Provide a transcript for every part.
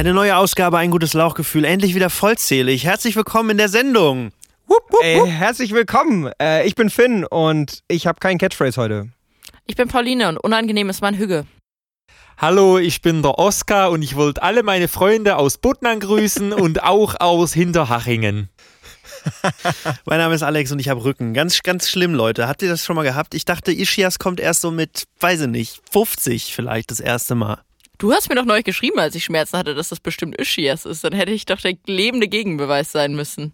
Eine neue Ausgabe, ein gutes Lauchgefühl, endlich wieder vollzählig. Herzlich willkommen in der Sendung. Wupp, wupp, Ey, herzlich willkommen. Äh, ich bin Finn und ich habe keinen Catchphrase heute. Ich bin Pauline und unangenehm ist mein Hüge. Hallo, ich bin der Oskar und ich wollte alle meine Freunde aus Buttnang grüßen und auch aus Hinterhachingen. mein Name ist Alex und ich habe Rücken. Ganz, ganz schlimm, Leute. Habt ihr das schon mal gehabt? Ich dachte, Ischias kommt erst so mit, weiß ich nicht, 50 vielleicht das erste Mal. Du hast mir doch neu geschrieben, als ich Schmerzen hatte, dass das bestimmt Ischias ist. Dann hätte ich doch der lebende Gegenbeweis sein müssen.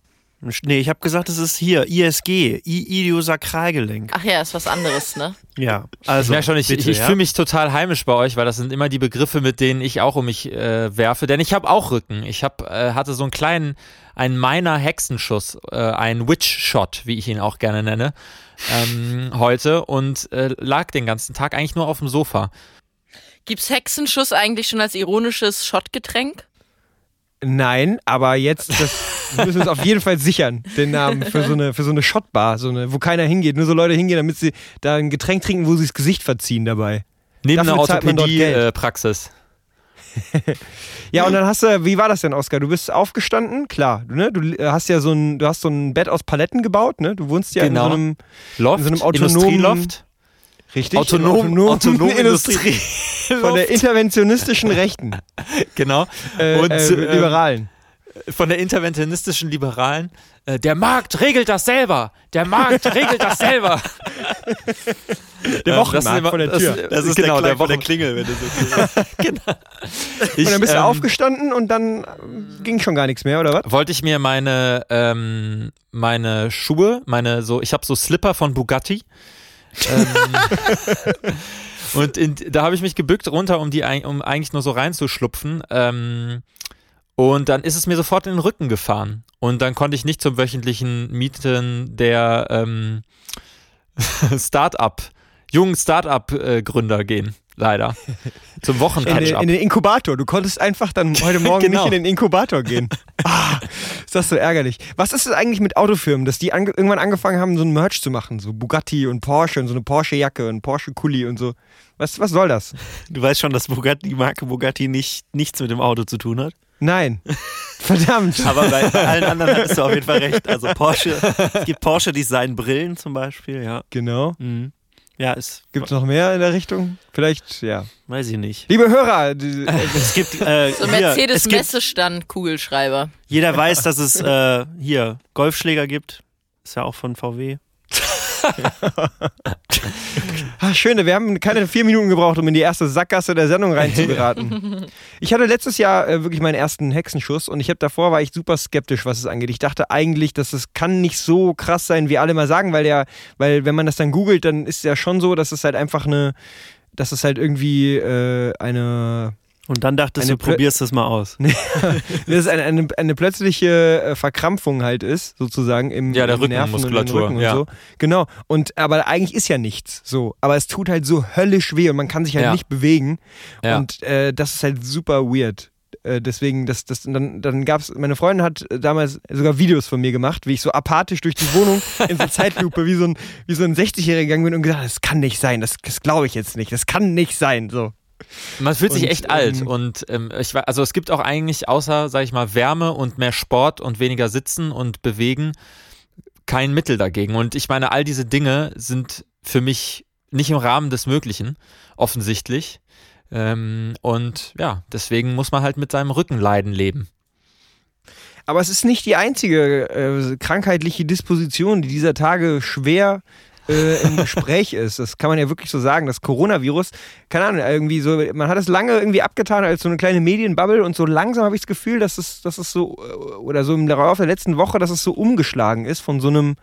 Nee, ich habe gesagt, es ist hier ISG, Idiosakralgelenk. Ach ja, ist was anderes, ne? ja, also. Ja, schon, ich, bitte, ich, ich ja? fühle mich total heimisch bei euch, weil das sind immer die Begriffe, mit denen ich auch um mich äh, werfe. Denn ich habe auch Rücken. Ich hab, äh, hatte so einen kleinen, einen meiner Hexenschuss, äh, einen Witch-Shot, wie ich ihn auch gerne nenne, ähm, heute und äh, lag den ganzen Tag eigentlich nur auf dem Sofa. Gibt's Hexenschuss eigentlich schon als ironisches Shotgetränk? Nein, aber jetzt das müssen wir uns auf jeden Fall sichern, den Namen für so eine, für so eine Shotbar, so eine, wo keiner hingeht, nur so Leute hingehen, damit sie da ein Getränk trinken, wo sie das Gesicht verziehen dabei. Neben Dafür einer Orthopädie-Praxis. Äh, ja, und dann hast du, wie war das denn, Oskar? Du bist aufgestanden, klar, du, ne? Du hast ja so ein, du hast so ein Bett aus Paletten gebaut, ne? Du wohnst ja genau. in so einem Loft, in so einem autonomen Loft. Richtig. Autonom, autonom, autonom Industrie. Von der interventionistischen Rechten. Genau. Äh, Und äh, äh, Liberalen. Von der interventionistischen Liberalen. Äh, der Markt regelt das selber. Der Markt regelt das selber. Der Wochenmarkt immer, von der Tür. Das, das ist genau, der, der, der Klingel, wenn du so genau. Ich, und dann bist du ähm, aufgestanden und dann ging schon gar nichts mehr, oder was? Wollte ich mir meine, ähm, meine Schuhe, meine so, ich habe so Slipper von Bugatti ähm, und in, da habe ich mich gebückt runter, um die um eigentlich nur so reinzuschlupfen. Ähm, und dann ist es mir sofort in den Rücken gefahren. Und dann konnte ich nicht zum wöchentlichen Mieten der ähm, Start-up, jungen Start-up-Gründer gehen leider. Zum Wochencatch in, in den Inkubator. Du konntest einfach dann heute Morgen genau. nicht in den Inkubator gehen. Ah, ist das so ärgerlich. Was ist es eigentlich mit Autofirmen, dass die ange irgendwann angefangen haben, so ein Merch zu machen? So Bugatti und Porsche und so eine Porsche-Jacke und Porsche-Kuli und so. Was, was soll das? Du weißt schon, dass Bugatti, die Marke Bugatti nicht, nichts mit dem Auto zu tun hat? Nein. Verdammt. Aber bei, bei, allen anderen hattest du auf jeden Fall recht. Also Porsche, es gibt Porsche Design Brillen zum Beispiel, ja. Genau. Mhm. Ja, es gibt es noch mehr in der Richtung? Vielleicht, ja. Weiß ich nicht. Liebe Hörer, es gibt äh, so Mercedes Messestand Kugelschreiber. Jeder weiß, dass es äh, hier Golfschläger gibt. Ist ja auch von VW. Ach, schön, wir haben keine vier Minuten gebraucht, um in die erste Sackgasse der Sendung reinzugeraten. ich hatte letztes Jahr äh, wirklich meinen ersten Hexenschuss und ich habe davor war ich super skeptisch, was es angeht. Ich dachte eigentlich, dass es kann nicht so krass sein, wie alle mal sagen, weil der, weil wenn man das dann googelt, dann ist es ja schon so, dass es halt einfach eine, dass es halt irgendwie äh, eine und dann dachtest du, probierst das mal aus. das ist eine, eine, eine, plötzliche äh, Verkrampfung halt ist, sozusagen im, ja, der im Rückenmuskulatur. Rücken und ja. so. Genau. Und aber eigentlich ist ja nichts so. Aber es tut halt so höllisch weh und man kann sich halt ja. nicht bewegen. Ja. Und äh, das ist halt super weird. Äh, deswegen, das, das, dann, dann gab es, meine Freundin hat damals sogar Videos von mir gemacht, wie ich so apathisch durch die Wohnung in so Zeitlupe wie so ein, wie so ein 60-Jähriger gegangen bin und gesagt, das kann nicht sein, das, das glaube ich jetzt nicht, das kann nicht sein. So. Man fühlt sich und, echt ähm, alt und ähm, ich also es gibt auch eigentlich außer, sag ich mal, Wärme und mehr Sport und weniger Sitzen und Bewegen kein Mittel dagegen. Und ich meine, all diese Dinge sind für mich nicht im Rahmen des Möglichen, offensichtlich. Ähm, und ja, deswegen muss man halt mit seinem Rückenleiden leben. Aber es ist nicht die einzige äh, krankheitliche Disposition, die dieser Tage schwer äh, im Gespräch ist. Das kann man ja wirklich so sagen. Das Coronavirus, keine Ahnung, irgendwie so, man hat es lange irgendwie abgetan als so eine kleine Medienbubble und so langsam habe ich das Gefühl, dass es, dass es so, äh, oder so im Laufe der letzten Woche, dass es so umgeschlagen ist von so einem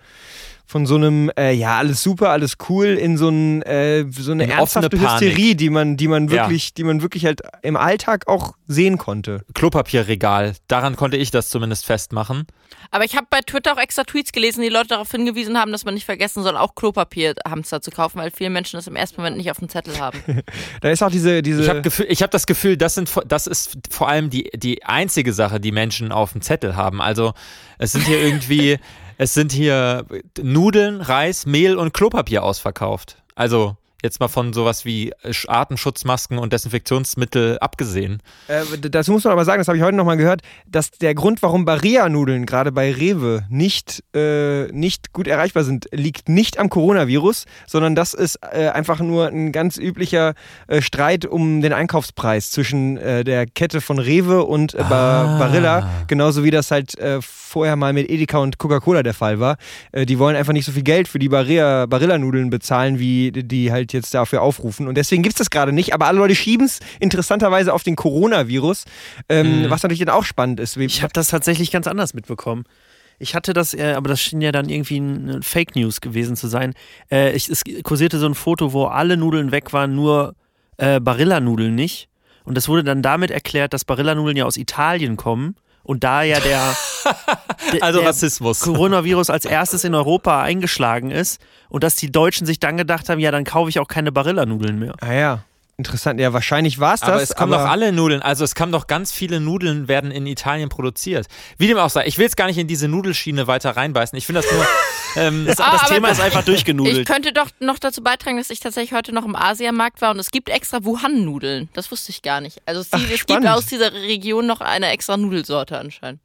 von so einem, äh, ja, alles super, alles cool, in so, ein, äh, so eine, eine ernsthafte Hysterie, die man, die man wirklich, ja. die man wirklich halt im Alltag auch sehen konnte. Klopapierregal, daran konnte ich das zumindest festmachen. Aber ich habe bei Twitter auch extra Tweets gelesen, die Leute darauf hingewiesen haben, dass man nicht vergessen soll, auch Klopapierhamster zu kaufen, weil viele Menschen das im ersten Moment nicht auf dem Zettel haben. da ist auch diese. diese ich habe hab das Gefühl, das, sind, das ist vor allem die, die einzige Sache, die Menschen auf dem Zettel haben. Also es sind hier irgendwie, es sind hier Nudeln, Reis, Mehl und Klopapier ausverkauft. Also Jetzt mal von sowas wie Artenschutzmasken und Desinfektionsmittel abgesehen. Äh, dazu muss man aber sagen, das habe ich heute nochmal gehört, dass der Grund, warum Barilla-Nudeln gerade bei Rewe nicht, äh, nicht gut erreichbar sind, liegt nicht am Coronavirus, sondern das ist äh, einfach nur ein ganz üblicher äh, Streit um den Einkaufspreis zwischen äh, der Kette von Rewe und äh, ah. Barilla, genauso wie das halt vorher mal mit Edeka und Coca-Cola der Fall war. die wollen einfach nicht so viel Geld für die Barilla-Nudeln bezahlen, wie die halt jetzt dafür aufrufen. Und deswegen gibt es das gerade nicht. Aber alle Leute schieben es interessanterweise auf den Coronavirus, ähm, mhm. was natürlich dann auch spannend ist. Ich habe das tatsächlich ganz anders mitbekommen. Ich hatte das, äh, aber das schien ja dann irgendwie ein Fake News gewesen zu sein. Äh, ich, es kursierte so ein Foto, wo alle Nudeln weg waren, nur äh, Barilla-Nudeln nicht. Und das wurde dann damit erklärt, dass Barilla-Nudeln ja aus Italien kommen und da ja der, also der Rassismus. Coronavirus als erstes in Europa eingeschlagen ist und dass die Deutschen sich dann gedacht haben, ja, dann kaufe ich auch keine Barilla-Nudeln mehr. Ah ja. Interessant, ja, wahrscheinlich war es das. Aber es kommen doch alle Nudeln, also es kommen doch ganz viele Nudeln, werden in Italien produziert. Wie dem auch sei, ich will jetzt gar nicht in diese Nudelschiene weiter reinbeißen. Ich finde das nur. Ähm, das, das Thema ist einfach durchgenudelt. Ich könnte doch noch dazu beitragen, dass ich tatsächlich heute noch im Asiamarkt war und es gibt extra Wuhan-Nudeln. Das wusste ich gar nicht. Also es, Ach, es gibt aus dieser Region noch eine extra Nudelsorte anscheinend.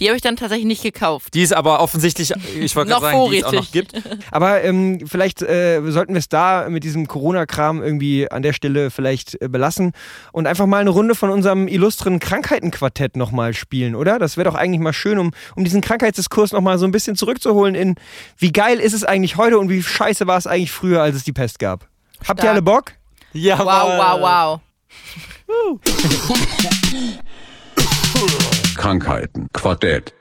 Die habe ich dann tatsächlich nicht gekauft. Die ist aber offensichtlich, ich wollte gerade sagen, die es auch noch gibt. Aber ähm, vielleicht äh, sollten wir es da mit diesem Corona-Kram irgendwie an der Stelle vielleicht äh, belassen und einfach mal eine Runde von unserem illustren Krankheitenquartett nochmal spielen, oder? Das wäre doch eigentlich mal schön, um, um diesen Krankheitsdiskurs nochmal so ein bisschen zurückzuholen in, wie geil ist es eigentlich heute und wie scheiße war es eigentlich früher, als es die Pest gab. Stark. Habt ihr alle Bock? Ja, wow, wow, wow. Krankheiten. Quartett.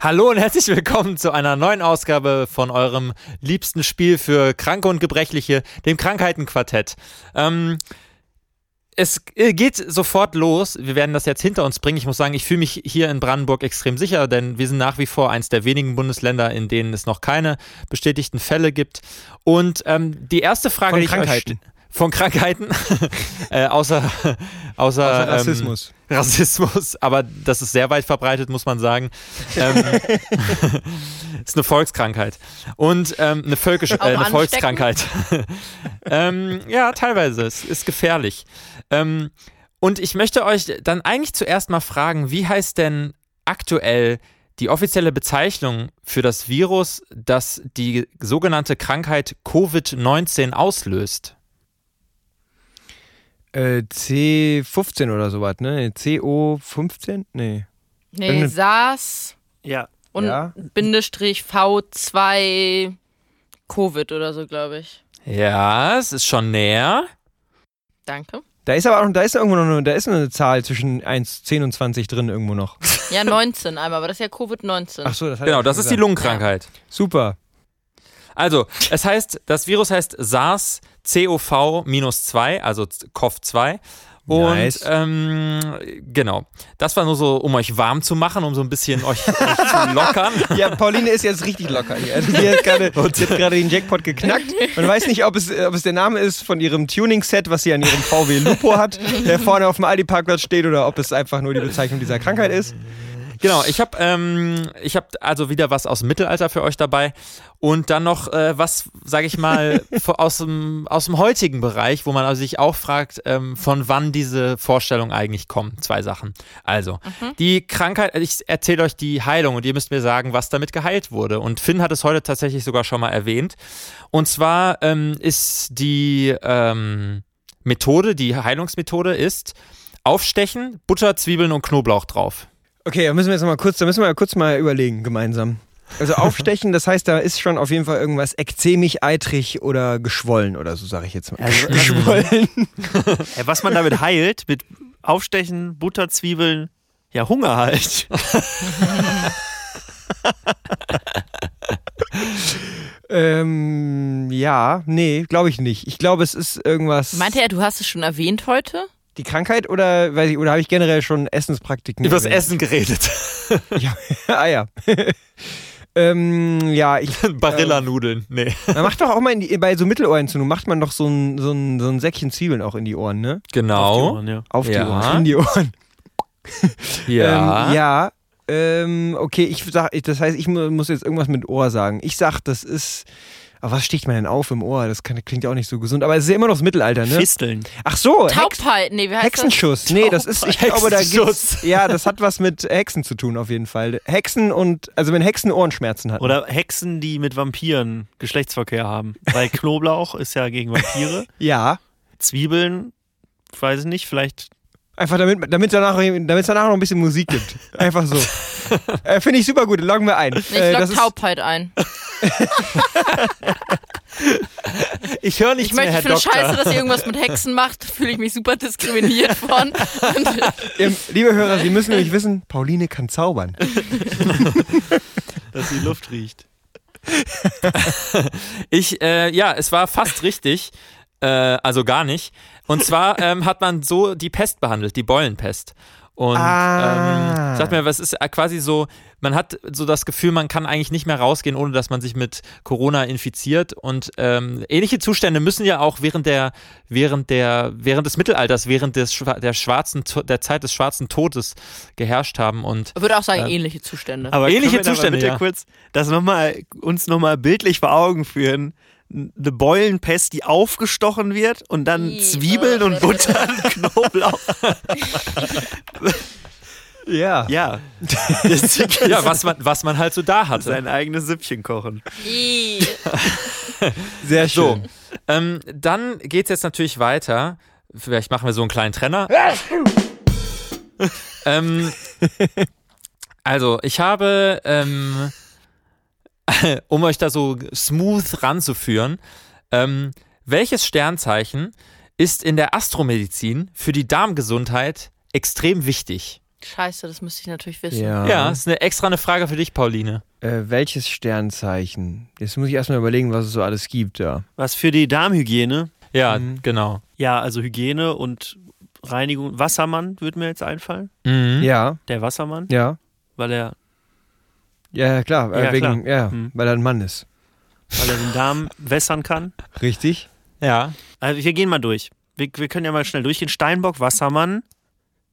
Hallo und herzlich willkommen zu einer neuen Ausgabe von eurem liebsten Spiel für Kranke und Gebrechliche, dem Krankheitenquartett. Ähm, es äh, geht sofort los. Wir werden das jetzt hinter uns bringen. Ich muss sagen, ich fühle mich hier in Brandenburg extrem sicher, denn wir sind nach wie vor eins der wenigen Bundesländer, in denen es noch keine bestätigten Fälle gibt. Und ähm, die erste Frage, von die Krankheiten. Ich von Krankheiten, äh, außer, außer, außer Rassismus. Ähm, Rassismus, aber das ist sehr weit verbreitet, muss man sagen. Ähm, ist eine Volkskrankheit. Und ähm, eine, Völkisch äh, eine Volkskrankheit. ähm, ja, teilweise. Es ist gefährlich. Ähm, und ich möchte euch dann eigentlich zuerst mal fragen, wie heißt denn aktuell die offizielle Bezeichnung für das Virus, das die sogenannte Krankheit Covid-19 auslöst? Äh, C15 oder sowas, ne? CO15? Nee. Nee, Irgende SARS. Ja. Und ja. Bindestrich V2 Covid oder so, glaube ich. Ja, es ist schon näher. Danke. Da ist aber auch, da ist irgendwo noch eine, da ist eine Zahl zwischen 1, 10 und 20 drin irgendwo noch. Ja, 19 einmal, aber das ist ja Covid-19. Ach so, das Genau, das ist die Lungenkrankheit. Ja. Super. Also, es heißt, das Virus heißt SARS-CoV-2, also CoV-2. Und nice. ähm, genau, das war nur so, um euch warm zu machen, um so ein bisschen euch, euch zu lockern. Ja, Pauline ist jetzt richtig locker. Also sie hat gerade den Jackpot geknackt. Man weiß nicht, ob es, ob es der Name ist von ihrem Tuning-Set, was sie an ihrem VW Lupo hat, der vorne auf dem Aldi-Parkplatz steht, oder ob es einfach nur die Bezeichnung dieser Krankheit ist. Genau, ich habe ähm, ich hab also wieder was aus dem Mittelalter für euch dabei und dann noch äh, was, sage ich mal, aus dem, aus dem heutigen Bereich, wo man also sich auch fragt, ähm, von wann diese Vorstellung eigentlich kommt. Zwei Sachen. Also, mhm. die Krankheit, ich erzähle euch die Heilung und ihr müsst mir sagen, was damit geheilt wurde. Und Finn hat es heute tatsächlich sogar schon mal erwähnt. Und zwar ähm, ist die ähm, Methode, die Heilungsmethode ist, Aufstechen, Butter, Zwiebeln und Knoblauch drauf. Okay, da müssen wir jetzt mal kurz, da müssen wir kurz mal überlegen gemeinsam. Also aufstechen, das heißt, da ist schon auf jeden Fall irgendwas ekzemig, eitrig oder geschwollen oder so, sage ich jetzt mal. Also, geschwollen. was man damit heilt, mit Aufstechen, Butterzwiebeln, ja Hunger halt. ähm, ja, nee, glaube ich nicht. Ich glaube, es ist irgendwas. Meinte er, du hast es schon erwähnt heute? Die Krankheit oder weiß ich, oder habe ich generell schon Essenspraktiken? Über das Essen geredet. ja, ah ja. ähm, ja, ich. Barilla-Nudeln, nee. Man macht doch auch mal die, bei so Mittelohrentzündung, macht man doch so ein, so, ein, so ein Säckchen Zwiebeln auch in die Ohren, ne? Genau. Auf die Ohren, ja. Auf die ja. Ohren, in die Ohren. ja. Ähm, ja. Ähm, okay, ich sag, ich- das heißt, ich mu- muss jetzt irgendwas mit Ohr sagen. Ich sag, das ist. Aber was sticht man denn auf im Ohr? Das kann, klingt ja auch nicht so gesund. Aber es ist ja immer noch das Mittelalter, ne? Fisteln. Ach so, Taubheit, nee, wie heißt Hexenschuss. Nee, das ist, ich glaube, da Hexenschuss. gibt's. Ja, das hat was mit Hexen zu tun, auf jeden Fall. Hexen und, also wenn Hexen Ohrenschmerzen hatten. Oder Hexen, die mit Vampiren Geschlechtsverkehr haben. Weil Knoblauch ist ja gegen Vampire. Ja. Zwiebeln, weiß ich nicht, vielleicht. Einfach damit damit danach, damit's danach noch ein bisschen Musik gibt. Einfach so. äh, Finde ich super gut, loggen wir ein. das? Ich Äh, log das ist- Taubheit ein. Ich höre nicht Ich möchte, mehr, ich Herr finde Doktor. scheiße, dass ihr irgendwas mit Hexen macht. Fühle ich mich super diskriminiert von. Liebe Hörer, Sie müssen nämlich wissen, Pauline kann zaubern. dass die Luft riecht. Ich, äh, ja, es war fast richtig, äh, also gar nicht. Und zwar ähm, hat man so die Pest behandelt, die Beulenpest. Und Ah. ähm, sagt mir, was ist äh, quasi so, man hat so das Gefühl, man kann eigentlich nicht mehr rausgehen, ohne dass man sich mit Corona infiziert. Und ähm, ähnliche Zustände müssen ja auch während der, während der, während des Mittelalters, während des der schwarzen, der Zeit des schwarzen Todes geherrscht haben. Und ich würde auch sagen, Ja. ähnliche Zustände. Aber Ähnliche Zustände, bitte ja. kurz das noch mal, uns nochmal bildlich vor Augen führen. Eine Beulenpest, die aufgestochen wird und dann Ih, Zwiebeln und Butter und Knoblauch. Ja. Ja. Ja, was man, was man halt so da hatte. sein eigenes Süppchen kochen. Sehr So, schön. ähm, dann geht's jetzt natürlich weiter. Vielleicht machen wir so einen kleinen Trenner. ähm, also, ich habe, ähm, um euch da so smooth ranzuführen, ähm, welches Sternzeichen ist in der Astromedizin für die Darmgesundheit extrem wichtig? Scheiße, das müsste ich natürlich wissen. Ja. Ja, ist eine extra eine Frage für dich, Pauline. Äh, welches Sternzeichen? Jetzt muss ich erstmal überlegen, was es so alles gibt da. Was für die Darmhygiene? Ja, Mhm. genau. Ja, also Hygiene und Reinigung. Wassermann würde mir jetzt einfallen. Mhm. Ja, Der Wassermann, ja. weil er, Ja, ja, klar. Äh, Ja, wegen, klar. ja, Mhm. weil er ein Mann ist. weil er den Darm wässern kann. Richtig? Ja. Also wir gehen mal durch. Wir, wir können ja mal schnell durchgehen. Steinbock, Wassermann.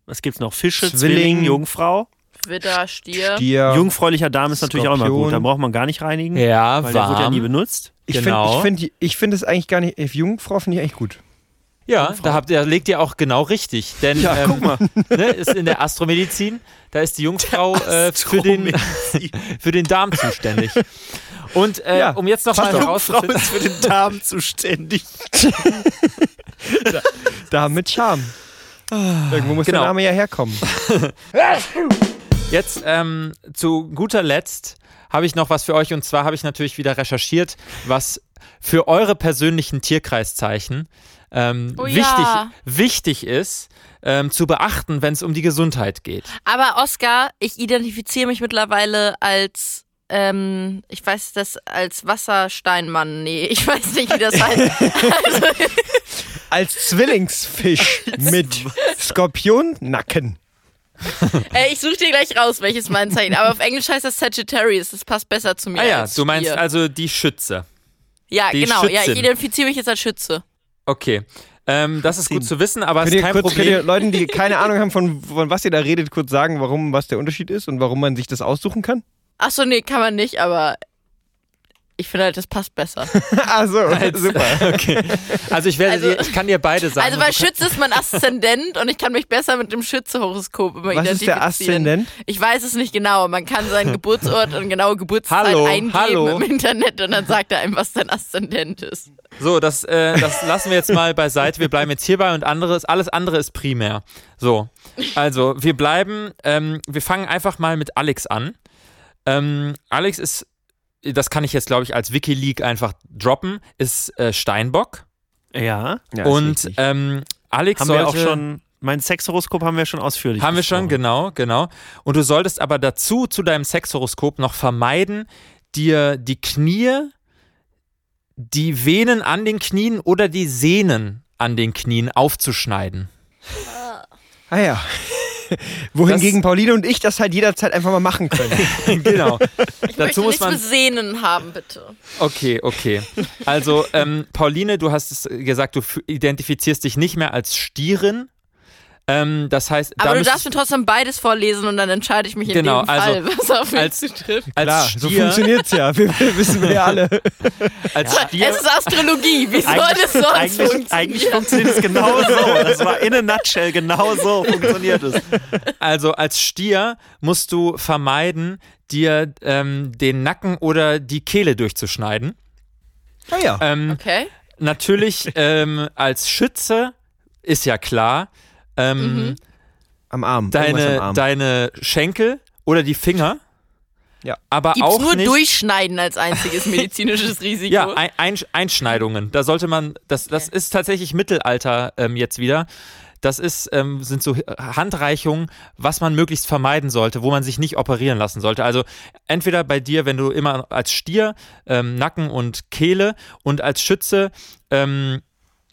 Was gibt's noch? Fische, Zwilling. Zwilling, Jungfrau. Widder, Stier. Dir. Jungfräulicher Darm ist natürlich auch immer Skorpion. gut. Da braucht man gar nicht reinigen. Ja, weil der wird ja nie warm. benutzt. ich genau. finde ich find, ich find es eigentlich gar nicht. Jungfrau finde ich eigentlich gut. Ja, da, habt, da legt ihr auch genau richtig. Denn Ja, ähm, guck mal. ne, ist in der Astromedizin, da ist die Jungfrau äh, für, den, für den Darm zuständig. Und äh, Ja, um jetzt noch mal herauszufinden, ist für den Darm zuständig. Da mit Charme. Irgendwo muss Genau. der Name ja herkommen. jetzt ähm, zu guter Letzt habe ich noch was für euch und zwar habe ich natürlich wieder recherchiert, was für eure persönlichen Tierkreiszeichen ähm, Oh wichtig, ja. wichtig ist ähm, zu beachten, wenn es um die Gesundheit geht. Aber Oscar, ich identifiziere mich mittlerweile als, ähm, ich weiß das, als Wassersteinmann. Nee, ich weiß nicht, wie das heißt. also, Als Zwillingsfisch mit Skorpionnacken. äh, ich suche dir gleich raus, welches mein Zeichen. Aber auf Englisch heißt das Sagittarius. Das passt besser zu mir. Ah ja, als du meinst Stier. also die Schütze. Ja, die genau. Ja, ich Schützin. identifiziere mich jetzt als Schütze. Okay. Ähm, das ist gut zu wissen, aber es ist kein kurz, könnt ihr Problem. Leuten, die keine Ahnung haben, von, von was ihr da redet, kurz sagen, warum, was der Unterschied ist und warum man sich das aussuchen kann? Achso, nee, kann man nicht, aber ich finde halt, das passt besser. ah, so, super. Okay. Also ich werde Also- dir, ich kann dir beide sagen. Also bei Schütze ist mein Aszendent und ich kann mich besser mit dem Schütze-Horoskop immer Was ist der identifizieren. Aszendent? Ich weiß es nicht genau. Man kann seinen Geburtsort und genaue Geburtszeit Hallo, eingeben hallo. im Internet und dann sagt er einem, was dein Aszendent ist. So, das, äh, das lassen wir jetzt mal beiseite. Wir bleiben jetzt hierbei und anderes, alles andere ist primär. So, also wir bleiben, ähm, wir fangen einfach mal mit Alex an. Ähm, Alex ist, das kann ich jetzt glaube ich als Wikileak einfach droppen, ist äh, Steinbock Ja. Ja, ist und ähm, Alex Haben sollte, wir auch schon. Mein Sexhoroskop haben wir schon ausführlich Haben wir schon, genau, genau. Und du solltest aber dazu, zu deinem Sexhoroskop noch vermeiden, dir die Knie, die Venen an den Knien oder die Sehnen an den Knien aufzuschneiden. ah ja. Wohingegen Pauline und ich das halt jederzeit einfach mal machen können. genau. Ich Dazu möchte muss nichts man. mit Sehnen haben, bitte. Okay, okay. Also, ähm, Pauline, du hast es gesagt, du identifizierst dich nicht mehr als Stierin, Ähm, das heißt, aber da du darfst mir trotzdem beides vorlesen und dann entscheide ich mich in Genau, dem also Fall, was auf mich als- zutrifft. als Klar, so Stier, funktioniert's ja. Wir, wir wissen wir ja alle. als Stier Es ist Astrologie, wie soll Eigentlich, das sonst eigentlich, funktionieren? eigentlich funktioniert es genau so. Das war in a nutshell genau so funktioniert es. Also als Stier musst du vermeiden, dir ähm, den Nacken oder die Kehle durchzuschneiden. Ah ja. Ähm, Okay. Natürlich ähm, als Schütze ist ja klar, ähm, Mhm. Am Arm. Deine, am Arm. deine Schenkel oder die Finger. Ja. Aber Gibt's auch nur nicht. Durchschneiden als einziges medizinisches Risiko? Ja, ein, ein, Einschneidungen. Da sollte man, das, das ist tatsächlich Mittelalter ähm, jetzt wieder. Das ist, ähm, sind so Handreichungen, was man möglichst vermeiden sollte, wo man sich nicht operieren lassen sollte. Also entweder bei dir, wenn du immer als Stier ähm, Nacken und Kehle und als Schütze ähm,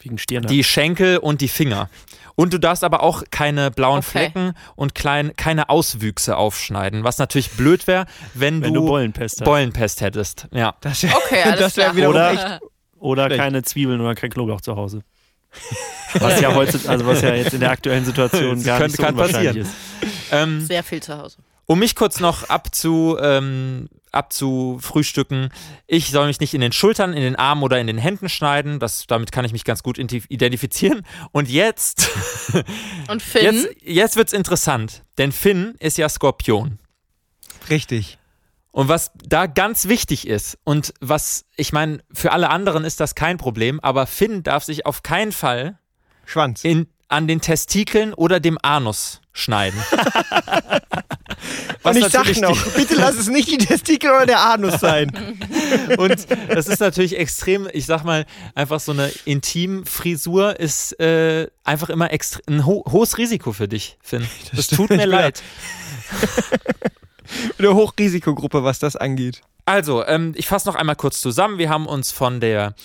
Wegen Stirn. die Schenkel und die Finger. Und du darfst aber auch keine blauen Okay. Flecken und klein, keine Auswüchse aufschneiden, was natürlich blöd wäre, wenn, wenn du Bollenpest hast. Bollenpest hättest. Ja. Das wär, Okay, alles das wäre klar. wiederum Oder- echt. Oder Schlecht. keine Zwiebeln oder kein Knoblauch zu Hause. Was ja heute, also was ja jetzt in der aktuellen Situation gar könnte- nicht so kann unwahrscheinlich passieren. ist. Ähm, Sehr viel zu Hause. um mich kurz noch abzu, ähm, abzufrühstücken. Ich soll mich nicht in den Schultern, in den Armen oder in den Händen schneiden. Das, damit kann ich mich ganz gut identifizieren. Und jetzt, Und Finn? jetzt, jetzt wird's interessant. Denn Finn ist ja Skorpion. Richtig. Und was da ganz wichtig ist und was, ich meine, für alle anderen ist das kein Problem, aber Finn darf sich auf keinen Fall Schwanz. in, an den Testikeln oder dem Anus schneiden. Was Und ich sag noch, bitte lass es nicht die Testikel oder der Anus sein. Und das ist natürlich extrem, ich sag mal, einfach so eine Intimfrisur ist äh, einfach immer ein ho hohes Risiko für dich, Finn. Das, tut mir leid. Eine Hochrisikogruppe, was das angeht. Also, ähm, ich fasse noch einmal kurz zusammen. Wir haben uns von der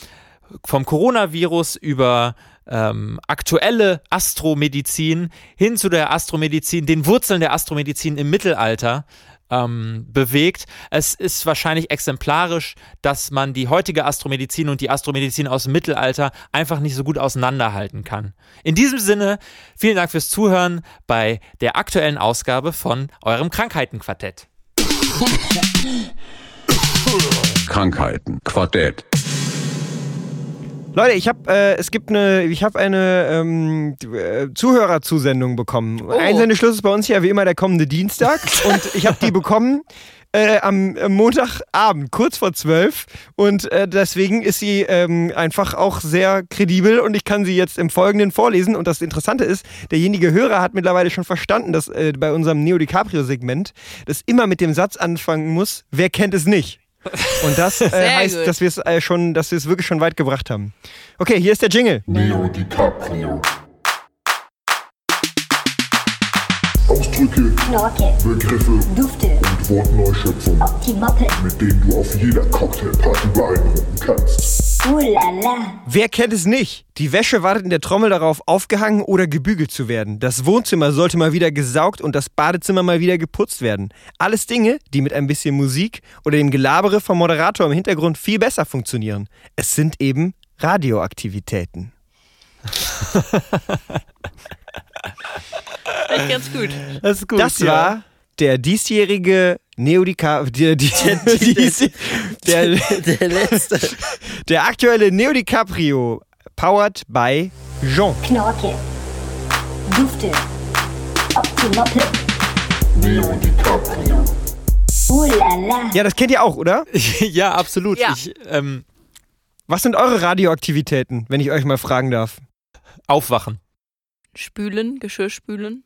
vom Coronavirus über ähm, aktuelle Astromedizin hin zu der Astromedizin, den Wurzeln der Astromedizin im Mittelalter ähm, bewegt. Es ist wahrscheinlich exemplarisch, dass man die heutige Astromedizin und die Astromedizin aus dem Mittelalter einfach nicht so gut auseinanderhalten kann. In diesem Sinne, vielen Dank fürs Zuhören bei der aktuellen Ausgabe von eurem Krankheitenquartett. Krankheiten. Leute, ich habe äh, es gibt eine, ich habe eine ähm, äh, Zuhörerzusendung bekommen. Einsendeschluss ist bei uns ja wie immer der kommende Dienstag. Und ich habe die bekommen äh, am äh, Montagabend, kurz vor zwölf. Und äh, deswegen ist sie ähm, einfach auch sehr kredibel. Und ich kann sie jetzt im Folgenden vorlesen. Und das Interessante ist, derjenige Hörer hat mittlerweile schon verstanden, dass äh, bei unserem Neo DiCaprio-Segment das immer mit dem Satz anfangen muss, wer kennt es nicht? Und das äh, heißt, gut. dass wir es äh, schon, dass wir es wirklich schon weit gebracht haben. Okay, hier ist der Jingle. Leo DiCaprio. Ausdrücke, Knorke, Begriffe Dufte, und Wortneuschöpfungen, Optimoppe, mit denen du auf jeder Cocktailparty beeindrucken kannst. Ulala, Wer kennt es nicht? Die Wäsche wartet in der Trommel darauf, aufgehangen oder gebügelt zu werden. Das Wohnzimmer sollte mal wieder gesaugt und das Badezimmer mal wieder geputzt werden. Alles Dinge, die mit ein bisschen Musik oder dem Gelabere vom Moderator im Hintergrund viel besser funktionieren. Es sind eben Radioaktivitäten. Echt ganz gut. Das ist gut. Das war der diesjährige Neodika, der, die, dies, der, der letzte. der aktuelle Neo DiCaprio, powered by Jean. Knorke, Dufte, Optimoppe, Leo DiCaprio. Ulala, Ja, das kennt ihr auch, oder? ja, absolut. Ja. Ich, ähm, Was sind eure Radioaktivitäten, wenn ich euch mal fragen darf? aufwachen. Spülen, Geschirr spülen.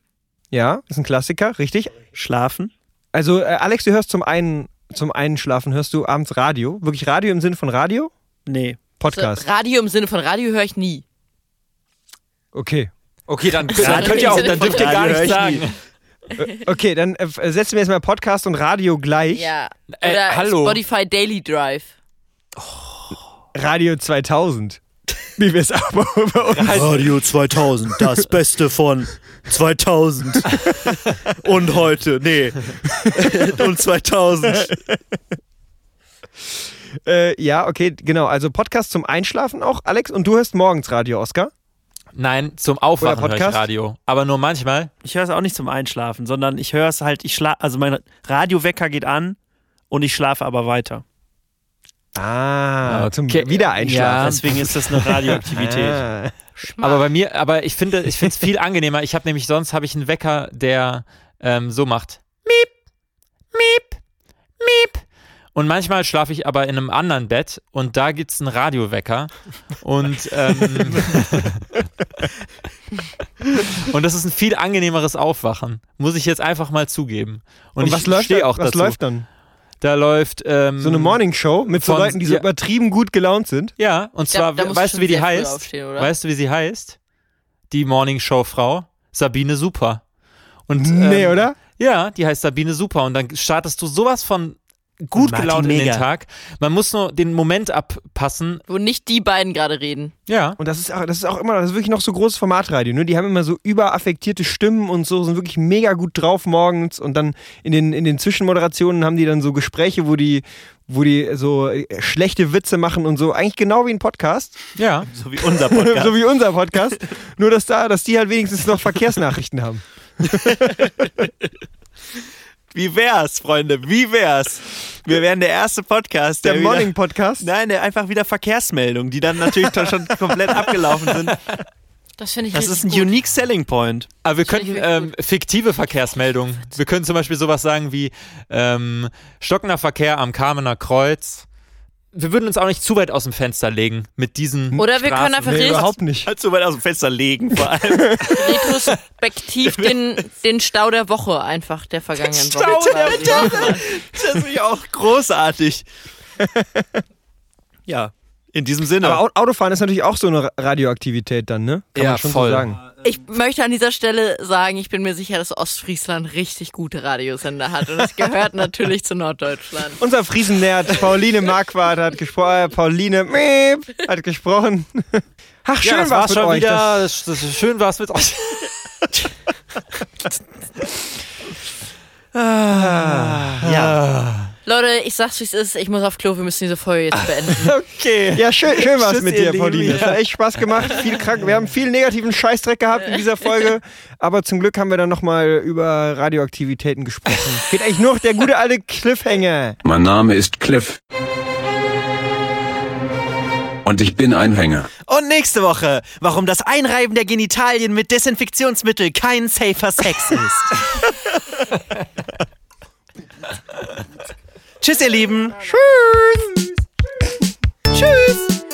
Ja, ist ein Klassiker, richtig? Schlafen. Also, äh, Alex, du hörst zum einen, zum Einschlafen, hörst du abends Radio? Wirklich Radio im Sinne von Radio? Nee. Podcast. So, Radio im Sinne von Radio höre ich nie. Okay. Okay, dann, dann könnt ihr auch, dann dürft ihr gar Radio nicht höre ich sagen. Okay, dann äh, setzen wir jetzt mal Podcast und Radio gleich. Ja. Äh, Oder hallo. Spotify Daily Drive. Radio 2000. Wie wir es bei bei uns. Radio 2000, das Beste von 2000. Und heute, nee. Und 2000. Äh, ja, okay, genau. Also Podcast zum Einschlafen auch, Alex. Und du hörst morgens Radio, Oscar? Nein, zum Aufwachen höre ich? Radio. Aber nur manchmal. Ich höre es auch nicht zum Einschlafen, sondern ich höre es halt, ich schlafe, also mein Radiowecker geht an und ich schlafe aber weiter. Ah, zum Wiedereinschlafen. Deswegen ist das eine Radioaktivität. Ah. Aber bei mir, aber ich finde, ich finde es viel angenehmer. Ich habe nämlich sonst habe ich einen Wecker, der ähm, so macht. Miep, miep, miep. Und manchmal schlafe ich aber in einem anderen Bett und da gibt's einen Radiowecker. Und, ähm, und das ist ein viel angenehmeres Aufwachen. Muss ich jetzt einfach mal zugeben. Und, Und, ich was läuft stehe da, auch was dazu. läuft dann? Da läuft ähm, So eine Morningshow mit so von- Leuten, die so ja. übertrieben gut gelaunt sind. Ja, und zwar, da musst weißt du wie die heißt? Weißt du, wie sie heißt? Die Morning Show Frau Sabine Super. Und, Nee, ähm, oder? Ja, die heißt Sabine Super und dann startest du sowas von gut Martin gelaunt in den. Tag. Man muss nur den Moment abpassen. Wo nicht die beiden gerade reden. Ja. Und das ist auch, das ist auch immer, das ist wirklich noch so großes Formatradio, ne? Die haben immer so überaffektierte Stimmen und so, sind wirklich mega gut drauf morgens und dann in den, in den Zwischenmoderationen haben die dann so Gespräche, wo die, wo die so äh, schlechte Witze machen und so, eigentlich genau wie ein Podcast, Ja. So wie unser Podcast. so wie unser Podcast, nur dass da, dass die halt wenigstens noch Verkehrsnachrichten haben. Wie wär's, Freunde? Wie wär's? Wir wären der erste Podcast, Der der, Morning wieder, Podcast. Nein, der einfach wieder Verkehrsmeldungen, die dann natürlich dann schon komplett abgelaufen sind. Das finde ich Das ist ein gut. unique selling point. Aber wir ich könnten ähm, fiktive Verkehrsmeldungen. Wir können zum Beispiel sowas sagen wie ähm, stockender Verkehr am Kamener Kreuz. Wir würden uns auch nicht zu weit aus dem Fenster legen mit diesen Oder wir können Straßen. einfach Nee, überhaupt nicht. Halt so weit aus dem Fenster legen, vor allem. retrospektiv den, den Stau der Woche einfach der vergangenen Stau Woche. der quasi Woche. Das finde ich auch großartig. Ja, in diesem Sinne. Aber Au- Autofahren ist natürlich auch so eine Ra- Radioaktivität dann, ne? Kann Ja, man schon voll. so sagen. Ich möchte an dieser Stelle sagen, ich bin mir sicher, dass Ostfriesland richtig gute Radiosender hat. Und das gehört natürlich zu Norddeutschland. Unser Friesennerd Pauline Marquardt hat gesprochen, äh, Pauline Miep hat gesprochen. Ach, schön ja, das war's war's mit schon euch. wieder. Das, das ist schön war's mit euch. ja. Leute, ich sag's wie es ist, ich muss auf Klo, wir müssen diese Folge jetzt beenden. Okay. Ja, schön, schön war's Tschüss, mit dir. Pauline. Es Ja. hat echt Spaß gemacht. Viel krank. Wir haben viel negativen Scheißdreck gehabt in dieser Folge, aber zum Glück haben wir dann nochmal über Radioaktivitäten gesprochen. Geht eigentlich nur noch der gute alte Cliffhanger. Mein Name ist Cliff. Und ich bin ein Hänger. Und nächste Woche, warum das Einreiben der Genitalien mit Desinfektionsmittel kein safer Sex ist. Tschüss, ihr Lieben. Tschüss. Tschüss.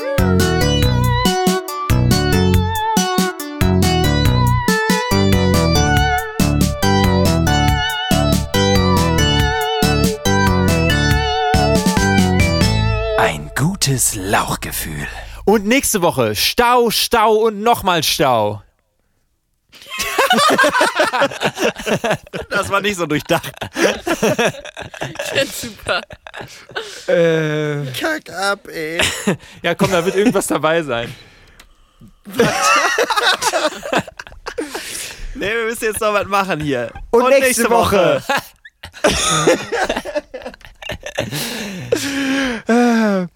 Ein gutes Lauchgefühl. Und nächste Woche Stau, Stau und nochmal Stau. das war nicht so durchdacht. Ja, super. Äh, Kack ab, ey. ja, komm, da wird irgendwas dabei sein. nee, wir müssen jetzt noch was machen hier. Und, Und nächste, nächste, Woche. Woche.